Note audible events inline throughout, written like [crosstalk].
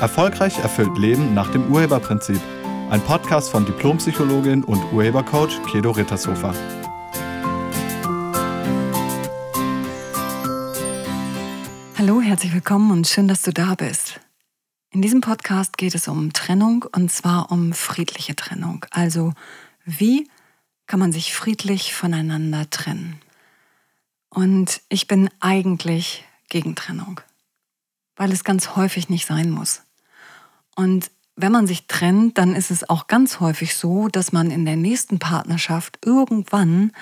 Erfolgreich erfüllt Leben nach dem Urheberprinzip. Ein Podcast von Diplompsychologin und Urhebercoach Kedo Rittershofer. Hallo, herzlich willkommen und schön, dass du da bist. In diesem Podcast geht es um Trennung und zwar um friedliche Trennung. Also wie kann man sich friedlich voneinander trennen? Und ich bin eigentlich gegen Trennung, weil es ganz häufig nicht sein muss. Und wenn man sich trennt, dann ist es auch ganz häufig so, dass man in der nächsten Partnerschaft irgendwann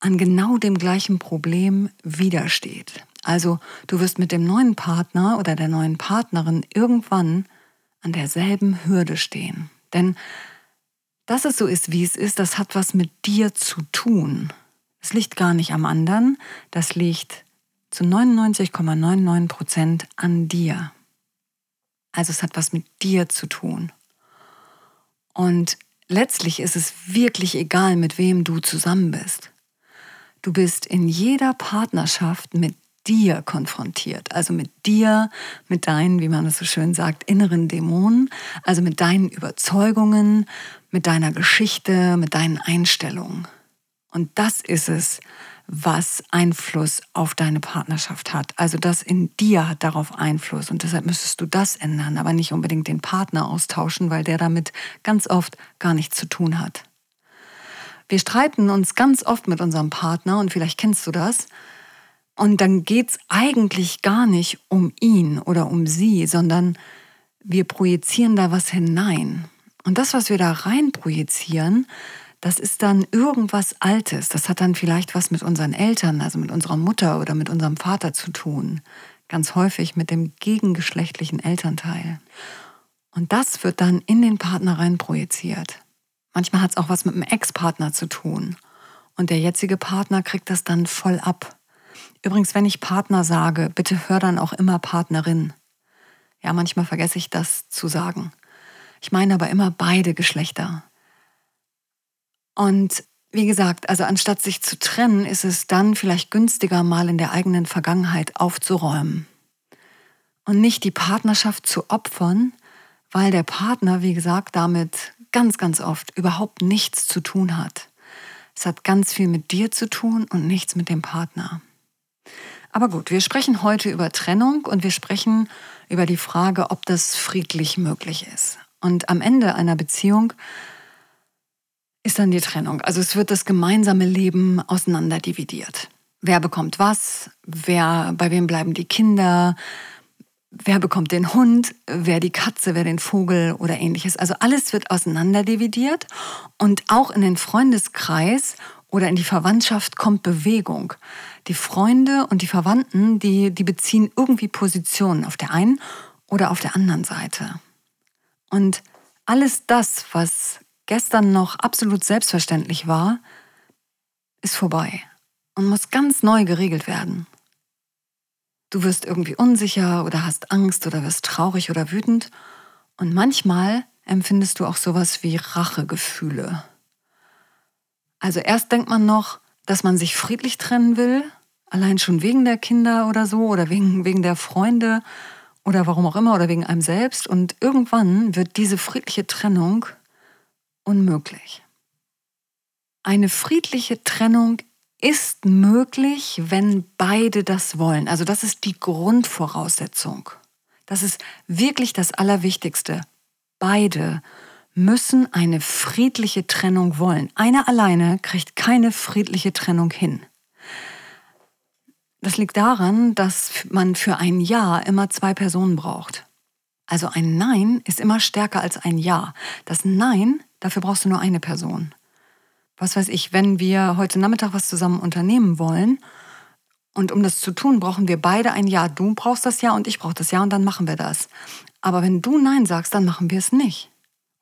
an genau dem gleichen Problem widersteht. Also du wirst mit dem neuen Partner oder der neuen Partnerin irgendwann an derselben Hürde stehen. Denn dass es so ist, wie es ist, das hat was mit dir zu tun. Es liegt gar nicht am anderen, das liegt zu 99,99 Prozent ,99 an dir. Also es hat was mit dir zu tun. Und letztlich ist es wirklich egal, mit wem du zusammen bist. Du bist in jeder Partnerschaft mit dir konfrontiert, also mit dir, mit deinen, wie man es so schön sagt, inneren Dämonen, also mit deinen Überzeugungen, mit deiner Geschichte, mit deinen Einstellungen. Und das ist es, was Einfluss auf deine Partnerschaft hat. Also das in dir hat darauf Einfluss und deshalb müsstest du das ändern, aber nicht unbedingt den Partner austauschen, weil der damit ganz oft gar nichts zu tun hat. Wir streiten uns ganz oft mit unserem Partner und vielleicht kennst du das. Und dann geht es eigentlich gar nicht um ihn oder um sie, sondern wir projizieren da was hinein. Und das, was wir da rein projizieren, das ist dann irgendwas Altes. Das hat dann vielleicht was mit unseren Eltern, also mit unserer Mutter oder mit unserem Vater zu tun. Ganz häufig mit dem gegengeschlechtlichen Elternteil. Und das wird dann in den Partner rein projiziert. Manchmal hat es auch was mit dem Ex-Partner zu tun. Und der jetzige Partner kriegt das dann voll ab. Übrigens, wenn ich Partner sage, bitte hör dann auch immer Partnerin. Ja, manchmal vergesse ich das zu sagen. Ich meine aber immer beide Geschlechter. Und wie gesagt, also anstatt sich zu trennen, ist es dann vielleicht günstiger, mal in der eigenen Vergangenheit aufzuräumen. Und nicht die Partnerschaft zu opfern, weil der Partner, wie gesagt, damit ganz, ganz oft überhaupt nichts zu tun hat. Es hat ganz viel mit dir zu tun und nichts mit dem Partner. Aber gut, wir sprechen heute über Trennung und wir sprechen über die Frage, ob das friedlich möglich ist. Und am Ende einer Beziehung ist dann die Trennung. Also es wird das gemeinsame Leben auseinanderdividiert. Wer bekommt was? Wer, bei wem bleiben die Kinder? Wer bekommt den Hund? Wer die Katze? Wer den Vogel oder ähnliches? Also alles wird auseinanderdividiert und auch in den Freundeskreis oder in die Verwandtschaft kommt Bewegung. Die Freunde und die Verwandten, die, die beziehen irgendwie Positionen auf der einen oder auf der anderen Seite. Und alles das, was gestern noch absolut selbstverständlich war, ist vorbei und muss ganz neu geregelt werden. Du wirst irgendwie unsicher oder hast Angst oder wirst traurig oder wütend und manchmal empfindest du auch sowas wie Rachegefühle. Also erst denkt man noch, dass man sich friedlich trennen will, allein schon wegen der Kinder oder so oder wegen, wegen der Freunde oder warum auch immer oder wegen einem selbst und irgendwann wird diese friedliche Trennung unmöglich. Eine friedliche Trennung ist möglich, wenn beide das wollen. Also das ist die Grundvoraussetzung. Das ist wirklich das Allerwichtigste. Beide müssen eine friedliche Trennung wollen. Einer alleine kriegt keine friedliche Trennung hin. Das liegt daran, dass man für ein Ja immer zwei Personen braucht. Also ein Nein ist immer stärker als ein Ja. Das Nein Dafür brauchst du nur eine Person. Was weiß ich, wenn wir heute Nachmittag was zusammen unternehmen wollen und um das zu tun, brauchen wir beide ein Ja. Du brauchst das Ja und ich brauche das Ja und dann machen wir das. Aber wenn du Nein sagst, dann machen wir es nicht.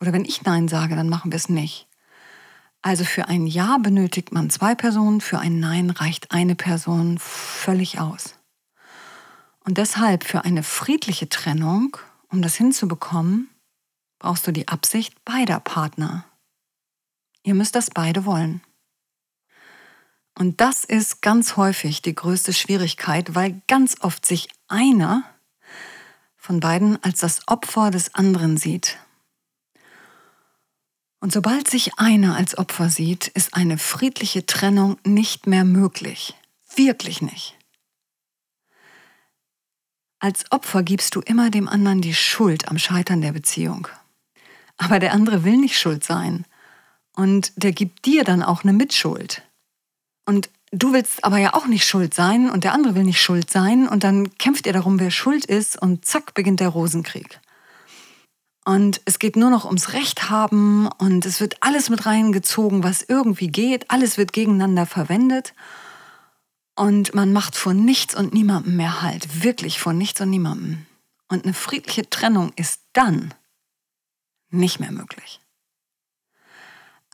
Oder wenn ich Nein sage, dann machen wir es nicht. Also für ein Ja benötigt man zwei Personen, für ein Nein reicht eine Person völlig aus. Und deshalb für eine friedliche Trennung, um das hinzubekommen, brauchst du die Absicht beider Partner. Ihr müsst das beide wollen. Und das ist ganz häufig die größte Schwierigkeit, weil ganz oft sich einer von beiden als das Opfer des anderen sieht. Und sobald sich einer als Opfer sieht, ist eine friedliche Trennung nicht mehr möglich. Wirklich nicht. Als Opfer gibst du immer dem anderen die Schuld am Scheitern der Beziehung. Aber der andere will nicht schuld sein. Und der gibt dir dann auch eine Mitschuld. Und du willst aber ja auch nicht schuld sein und der andere will nicht schuld sein. Und dann kämpft ihr darum, wer schuld ist und zack beginnt der Rosenkrieg. Und es geht nur noch ums Recht haben und es wird alles mit reingezogen, was irgendwie geht. Alles wird gegeneinander verwendet. Und man macht vor nichts und niemandem mehr Halt. Wirklich vor nichts und niemandem. Und eine friedliche Trennung ist dann nicht mehr möglich.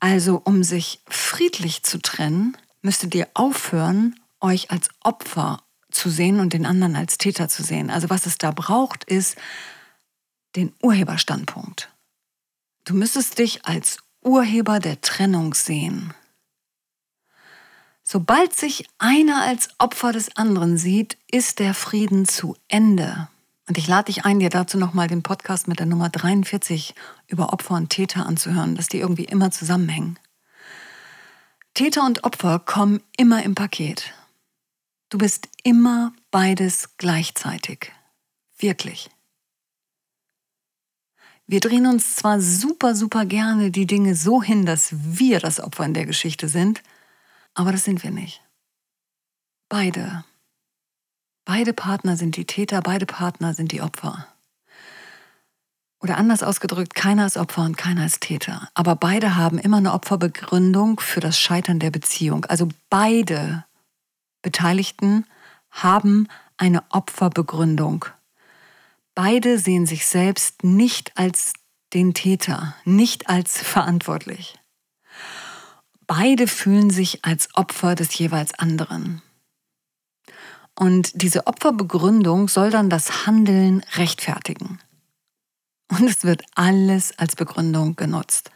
Also um sich friedlich zu trennen, müsstet ihr aufhören, euch als Opfer zu sehen und den anderen als Täter zu sehen. Also was es da braucht, ist den Urheberstandpunkt. Du müsstest dich als Urheber der Trennung sehen. Sobald sich einer als Opfer des anderen sieht, ist der Frieden zu Ende. Und ich lade dich ein, dir dazu nochmal den Podcast mit der Nummer 43 über Opfer und Täter anzuhören, dass die irgendwie immer zusammenhängen. Täter und Opfer kommen immer im Paket. Du bist immer beides gleichzeitig. Wirklich. Wir drehen uns zwar super, super gerne die Dinge so hin, dass wir das Opfer in der Geschichte sind, aber das sind wir nicht. Beide. Beide Partner sind die Täter, beide Partner sind die Opfer. Oder anders ausgedrückt, keiner ist Opfer und keiner ist Täter. Aber beide haben immer eine Opferbegründung für das Scheitern der Beziehung. Also beide Beteiligten haben eine Opferbegründung. Beide sehen sich selbst nicht als den Täter, nicht als verantwortlich. Beide fühlen sich als Opfer des jeweils anderen. Und diese Opferbegründung soll dann das Handeln rechtfertigen. Und es wird alles als Begründung genutzt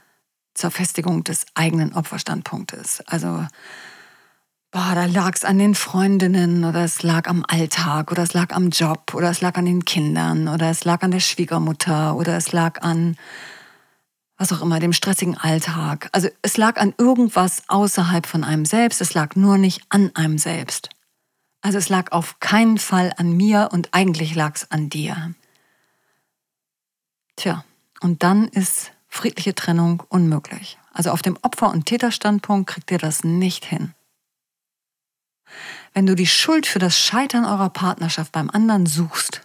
zur Festigung des eigenen Opferstandpunktes. Also, boah, da lag es an den Freundinnen oder es lag am Alltag oder es lag am Job oder es lag an den Kindern oder es lag an der Schwiegermutter oder es lag an was auch immer, dem stressigen Alltag. Also es lag an irgendwas außerhalb von einem selbst, es lag nur nicht an einem selbst. Also es lag auf keinen Fall an mir und eigentlich lag es an dir. Tja, und dann ist friedliche Trennung unmöglich. Also auf dem Opfer- und Täterstandpunkt kriegt ihr das nicht hin. Wenn du die Schuld für das Scheitern eurer Partnerschaft beim anderen suchst,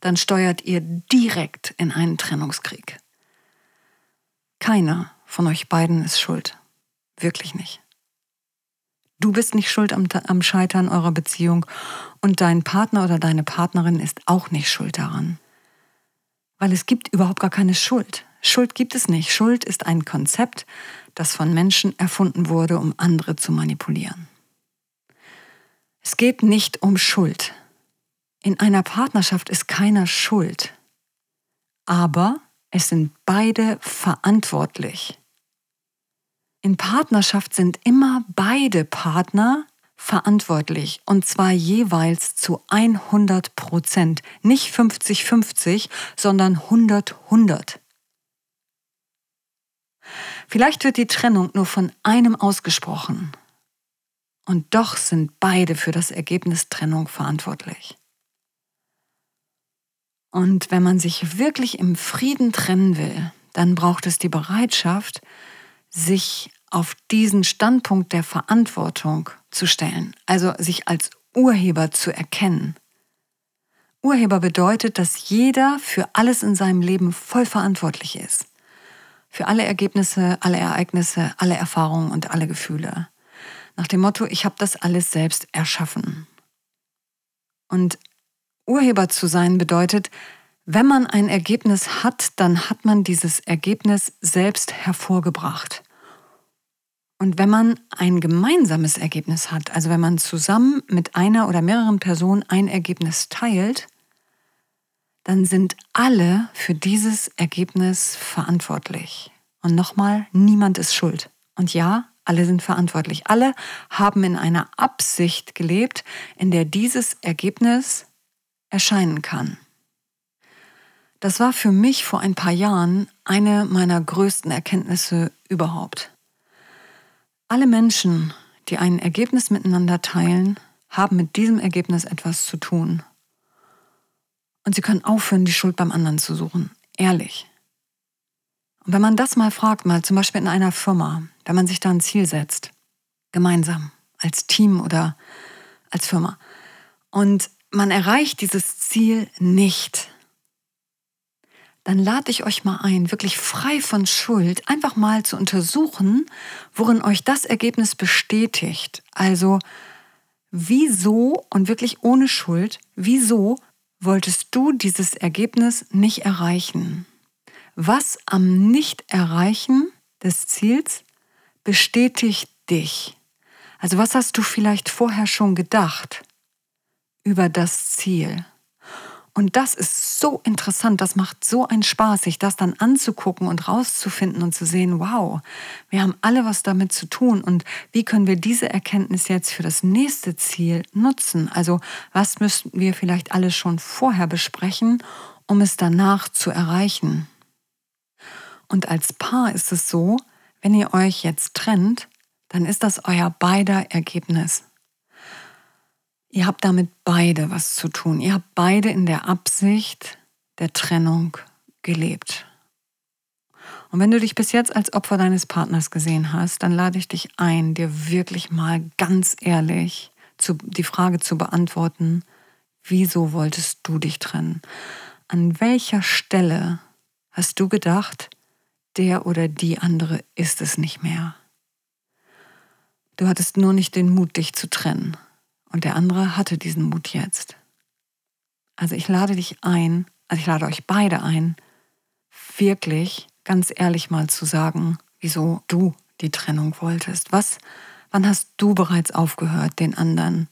dann steuert ihr direkt in einen Trennungskrieg. Keiner von euch beiden ist schuld. Wirklich nicht. Du bist nicht schuld am, am, Scheitern eurer Beziehung und dein Partner oder deine Partnerin ist auch nicht schuld daran. Weil es gibt überhaupt gar keine Schuld. Schuld gibt es nicht. Schuld ist ein Konzept, das von Menschen erfunden wurde, um andere zu manipulieren. Es geht nicht um Schuld. In einer Partnerschaft ist keiner schuld. Aber es sind beide verantwortlich. In Partnerschaft sind immer beide Partner verantwortlich und zwar jeweils zu 100 Prozent. Nicht 50-50, sondern 100-100. Vielleicht wird die Trennung nur von einem ausgesprochen. Und doch sind beide für das Ergebnis Trennung verantwortlich. Und wenn man sich wirklich im Frieden trennen will, dann braucht es die Bereitschaft, sich auf diesen Standpunkt der Verantwortung zu stellen, also sich als Urheber zu erkennen. Urheber bedeutet, dass jeder für alles in seinem Leben voll verantwortlich ist. Für alle Ergebnisse, alle Ereignisse, alle Erfahrungen und alle Gefühle. Nach dem Motto, ich habe das alles selbst erschaffen. Und Urheber zu sein bedeutet, wenn man ein Ergebnis hat, dann hat man dieses Ergebnis selbst hervorgebracht. Und wenn man ein gemeinsames Ergebnis hat, also wenn man zusammen mit einer oder mehreren Personen ein Ergebnis teilt, dann sind alle für dieses Ergebnis verantwortlich. Und nochmal, niemand ist schuld. Und ja, alle sind verantwortlich. Alle haben in einer Absicht gelebt, in der dieses Ergebnis erscheinen kann. Das war für mich vor ein paar Jahren eine meiner größten Erkenntnisse überhaupt. Alle Menschen, die ein Ergebnis miteinander teilen, haben mit diesem Ergebnis etwas zu tun. Und sie können aufhören, die Schuld beim anderen zu suchen. Ehrlich. Und wenn man das mal fragt, mal zum Beispiel in einer Firma, wenn man sich da ein Ziel setzt, gemeinsam, als Team oder als Firma, und man erreicht dieses Ziel nicht, dann lade ich euch mal ein, wirklich frei von Schuld, einfach mal zu untersuchen, worin euch das Ergebnis bestätigt. Also, wieso und wirklich ohne Schuld, wieso wolltest du dieses Ergebnis nicht erreichen? Was am Nicht-Erreichen des Ziels bestätigt dich? Also was hast du vielleicht vorher schon gedacht über das Ziel? Und das ist so interessant, das macht so einen Spaß, sich das dann anzugucken und rauszufinden und zu sehen, wow, wir haben alle was damit zu tun und wie können wir diese Erkenntnis jetzt für das nächste Ziel nutzen? Also was müssten wir vielleicht alles schon vorher besprechen, um es danach zu erreichen? Und als Paar ist es so, wenn ihr euch jetzt trennt, dann ist das euer beider Ergebnis. Ihr habt damit beide was zu tun. Ihr habt beide in der Absicht der Trennung gelebt. Und wenn du dich bis jetzt als Opfer deines Partners gesehen hast, dann lade ich dich ein, dir wirklich mal ganz ehrlich zu, die Frage zu beantworten, wieso wolltest du dich trennen? An welcher Stelle hast du gedacht, der oder die andere ist es nicht mehr? Du hattest nur nicht den Mut, dich zu trennen. Und der andere hatte diesen Mut jetzt. Also ich lade dich ein, also ich lade euch beide ein, wirklich ganz ehrlich mal zu sagen, wieso du die Trennung wolltest. Was, wann hast du bereits aufgehört, den anderen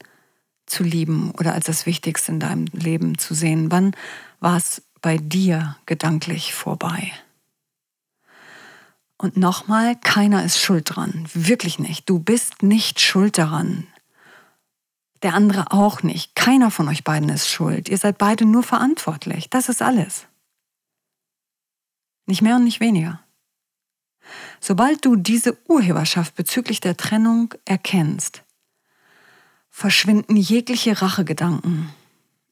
zu lieben oder als das Wichtigste in deinem Leben zu sehen? Wann war es bei dir gedanklich vorbei? Und nochmal, keiner ist schuld dran. Wirklich nicht. Du bist nicht schuld daran der andere auch nicht. Keiner von euch beiden ist schuld. Ihr seid beide nur verantwortlich. Das ist alles. Nicht mehr und nicht weniger. Sobald du diese Urheberschaft bezüglich der Trennung erkennst, verschwinden jegliche Rachegedanken.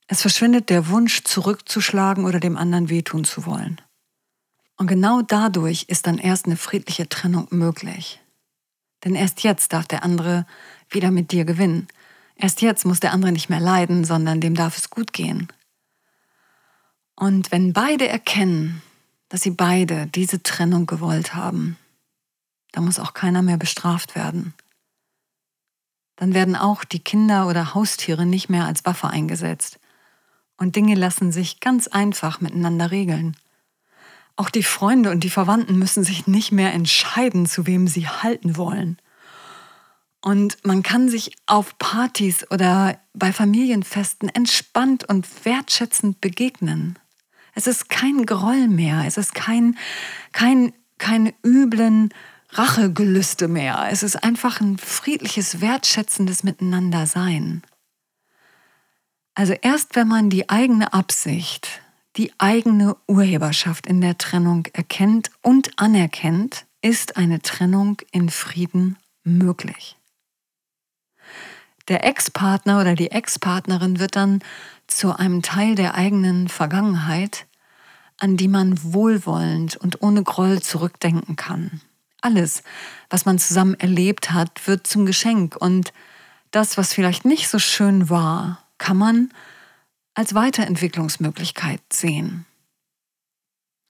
Es verschwindet der Wunsch, zurückzuschlagen oder dem anderen wehtun zu wollen. Und genau dadurch ist dann erst eine friedliche Trennung möglich. Denn erst jetzt darf der andere wieder mit dir gewinnen. Erst jetzt muss der andere nicht mehr leiden, sondern dem darf es gut gehen. Und wenn beide erkennen, dass sie beide diese Trennung gewollt haben, dann muss auch keiner mehr bestraft werden. Dann werden auch die Kinder oder Haustiere nicht mehr als Waffe eingesetzt. Und Dinge lassen sich ganz einfach miteinander regeln. Auch die Freunde und die Verwandten müssen sich nicht mehr entscheiden, zu wem sie halten wollen. Und man kann sich auf Partys oder bei Familienfesten entspannt und wertschätzend begegnen. Es ist kein Groll mehr, es ist kein, kein, keine üblen Rachegelüste mehr. Es ist einfach ein friedliches, wertschätzendes Miteinandersein. Also erst wenn man die eigene Absicht, die eigene Urheberschaft in der Trennung erkennt und anerkennt, ist eine Trennung in Frieden möglich. Der Ex-Partner oder die Ex-Partnerin wird dann zu einem Teil der eigenen Vergangenheit, an die man wohlwollend und ohne Groll zurückdenken kann. Alles, was man zusammen erlebt hat, wird zum Geschenk und das, was vielleicht nicht so schön war, kann man als Weiterentwicklungsmöglichkeit sehen.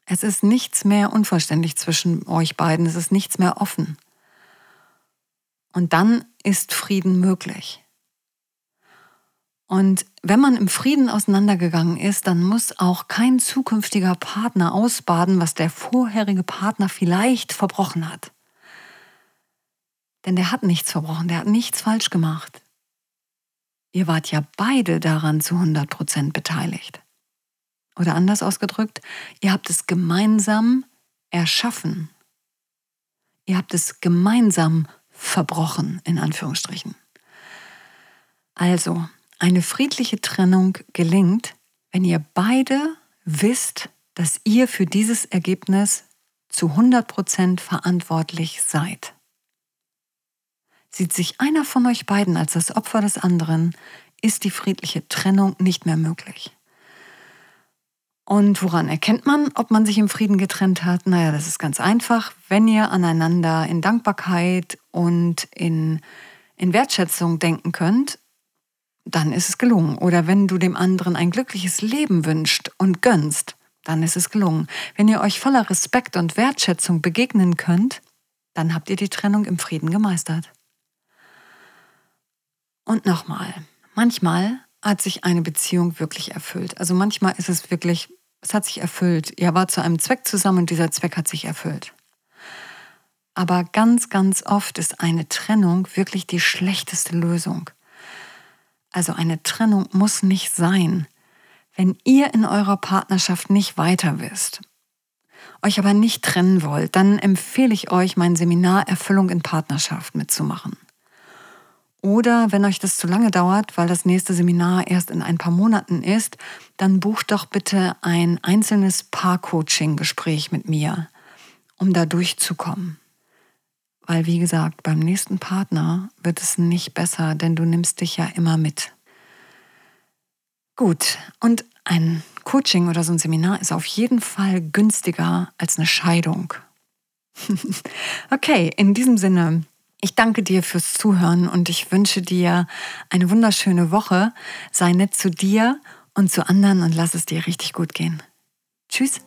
Es ist nichts mehr unvollständig zwischen euch beiden, es ist nichts mehr offen. Und dann ist Frieden möglich. Und wenn man im Frieden auseinandergegangen ist, dann muss auch kein zukünftiger Partner ausbaden, was der vorherige Partner vielleicht verbrochen hat. Denn der hat nichts verbrochen, der hat nichts falsch gemacht. Ihr wart ja beide daran zu 100 Prozent beteiligt. Oder anders ausgedrückt, ihr habt es gemeinsam erschaffen. Ihr habt es gemeinsam verbrochen, in Anführungsstrichen. Also, eine friedliche Trennung gelingt, wenn ihr beide wisst, dass ihr für dieses Ergebnis zu 100% verantwortlich seid. Sieht sich einer von euch beiden als das Opfer des anderen, ist die friedliche Trennung nicht mehr möglich. Und woran erkennt man, ob man sich im Frieden getrennt hat? Naja, das ist ganz einfach. Wenn ihr aneinander in Dankbarkeit und in, in Wertschätzung denken könnt, dann ist es gelungen. Oder wenn du dem anderen ein glückliches Leben wünscht und gönnst, dann ist es gelungen. Wenn ihr euch voller Respekt und Wertschätzung begegnen könnt, dann habt ihr die Trennung im Frieden gemeistert. Und nochmal, manchmal hat sich eine Beziehung wirklich erfüllt. Also manchmal ist es wirklich es hat sich erfüllt. Ihr wart zu einem Zweck zusammen und dieser Zweck hat sich erfüllt. Aber ganz, ganz oft ist eine Trennung wirklich die schlechteste Lösung. Also eine Trennung muss nicht sein. Wenn ihr in eurer Partnerschaft nicht weiter wisst, euch aber nicht trennen wollt, dann empfehle ich euch, mein Seminar Erfüllung in Partnerschaft mitzumachen. Oder wenn euch das zu lange dauert, weil das nächste Seminar erst in ein paar Monaten ist, dann bucht doch bitte ein einzelnes Paar-Coaching-Gespräch mit mir, um da durchzukommen. Weil, wie gesagt, beim nächsten Partner wird es nicht besser, denn du nimmst dich ja immer mit. Gut, und ein Coaching oder so ein Seminar ist auf jeden Fall günstiger als eine Scheidung. [laughs] okay, in diesem Sinne ich danke dir fürs Zuhören und ich wünsche dir eine wunderschöne Woche. Sei nett zu dir und zu anderen und lass es dir richtig gut gehen. Tschüss.